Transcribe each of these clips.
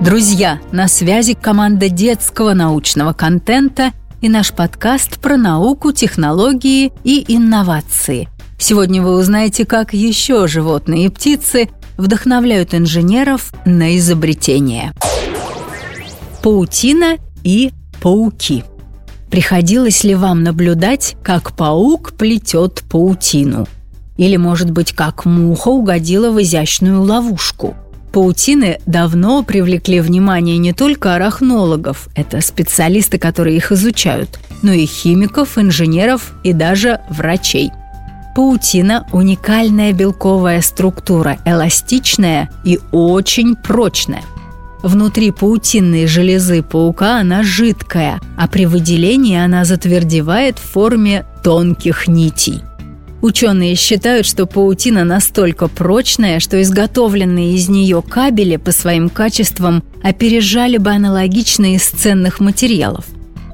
Друзья, на связи команда детского научного контента и наш подкаст про науку, технологии и инновации. Сегодня вы узнаете, как еще животные и птицы вдохновляют инженеров на изобретение. Паутина и пауки. Приходилось ли вам наблюдать, как паук плетет паутину? Или, может быть, как муха угодила в изящную ловушку – Паутины давно привлекли внимание не только арахнологов, это специалисты, которые их изучают, но и химиков, инженеров и даже врачей. Паутина – уникальная белковая структура, эластичная и очень прочная. Внутри паутинной железы паука она жидкая, а при выделении она затвердевает в форме тонких нитей. Ученые считают, что паутина настолько прочная, что изготовленные из нее кабели по своим качествам опережали бы аналогичные из ценных материалов.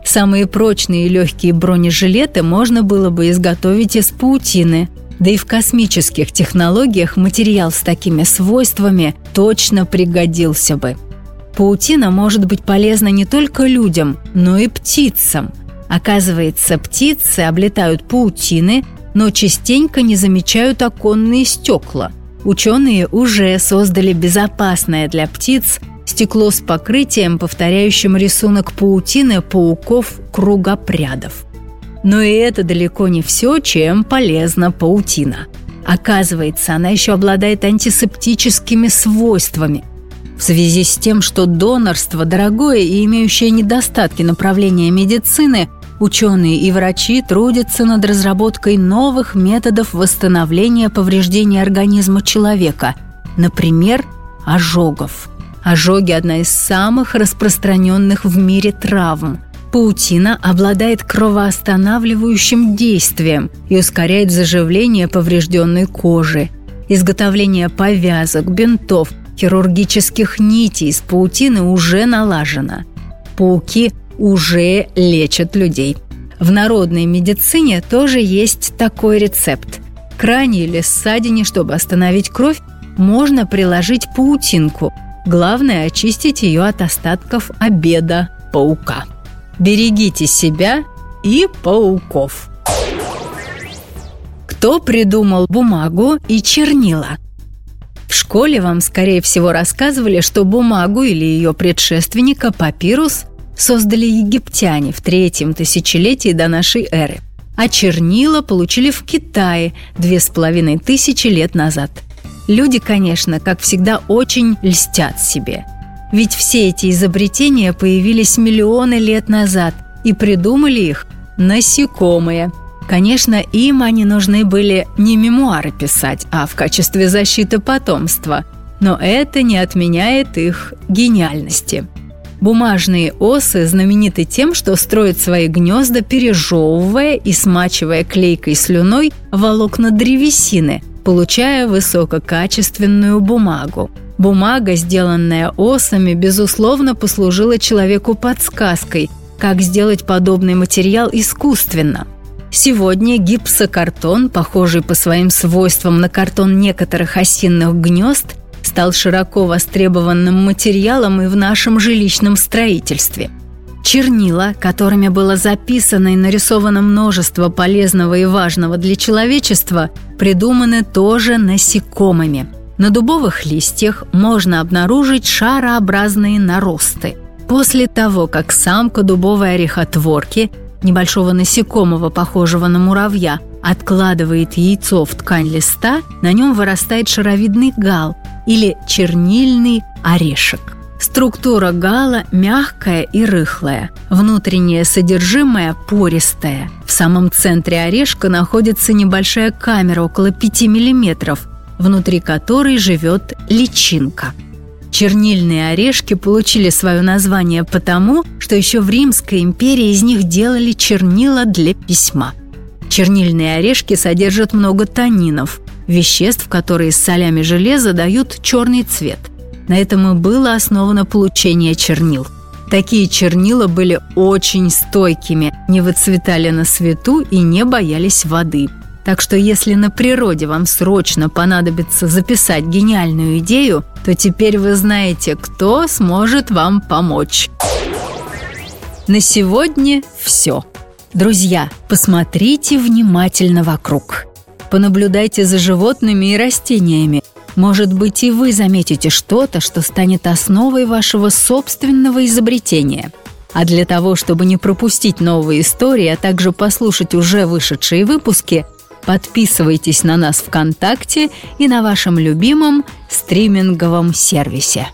Самые прочные и легкие бронежилеты можно было бы изготовить из паутины, да и в космических технологиях материал с такими свойствами точно пригодился бы. Паутина может быть полезна не только людям, но и птицам. Оказывается, птицы облетают паутины – но частенько не замечают оконные стекла. Ученые уже создали безопасное для птиц стекло с покрытием, повторяющим рисунок паутины пауков-кругопрядов. Но и это далеко не все, чем полезна паутина. Оказывается, она еще обладает антисептическими свойствами. В связи с тем, что донорство дорогое и имеющее недостатки направления медицины, Ученые и врачи трудятся над разработкой новых методов восстановления повреждений организма человека, например, ожогов. Ожоги – одна из самых распространенных в мире травм. Паутина обладает кровоостанавливающим действием и ускоряет заживление поврежденной кожи. Изготовление повязок, бинтов, хирургических нитей из паутины уже налажено. Пауки – уже лечат людей. В народной медицине тоже есть такой рецепт. К ране или ссадине, чтобы остановить кровь, можно приложить паутинку. Главное – очистить ее от остатков обеда паука. Берегите себя и пауков. Кто придумал бумагу и чернила? В школе вам, скорее всего, рассказывали, что бумагу или ее предшественника папирус создали египтяне в третьем тысячелетии до нашей эры, а чернила получили в Китае две с половиной тысячи лет назад. Люди, конечно, как всегда, очень льстят себе. Ведь все эти изобретения появились миллионы лет назад, и придумали их насекомые. Конечно, им они нужны были не мемуары писать, а в качестве защиты потомства. Но это не отменяет их гениальности – Бумажные осы знамениты тем, что строят свои гнезда, пережевывая и смачивая клейкой слюной волокна древесины, получая высококачественную бумагу. Бумага, сделанная осами, безусловно, послужила человеку подсказкой, как сделать подобный материал искусственно. Сегодня гипсокартон, похожий по своим свойствам на картон некоторых осинных гнезд, стал широко востребованным материалом и в нашем жилищном строительстве. Чернила, которыми было записано и нарисовано множество полезного и важного для человечества, придуманы тоже насекомыми. На дубовых листьях можно обнаружить шарообразные наросты. После того, как самка дубовой орехотворки, небольшого насекомого, похожего на муравья, откладывает яйцо в ткань листа, на нем вырастает шаровидный гал, или чернильный орешек. Структура гала мягкая и рыхлая, внутреннее содержимое пористое. В самом центре орешка находится небольшая камера около 5 мм, внутри которой живет личинка. Чернильные орешки получили свое название потому, что еще в Римской империи из них делали чернила для письма. Чернильные орешки содержат много танинов, веществ, которые с солями железа дают черный цвет. На этом и было основано получение чернил. Такие чернила были очень стойкими, не выцветали на свету и не боялись воды. Так что если на природе вам срочно понадобится записать гениальную идею, то теперь вы знаете, кто сможет вам помочь. На сегодня все. Друзья, посмотрите внимательно вокруг. Понаблюдайте за животными и растениями. Может быть, и вы заметите что-то, что станет основой вашего собственного изобретения. А для того, чтобы не пропустить новые истории, а также послушать уже вышедшие выпуски, подписывайтесь на нас ВКонтакте и на вашем любимом стриминговом сервисе.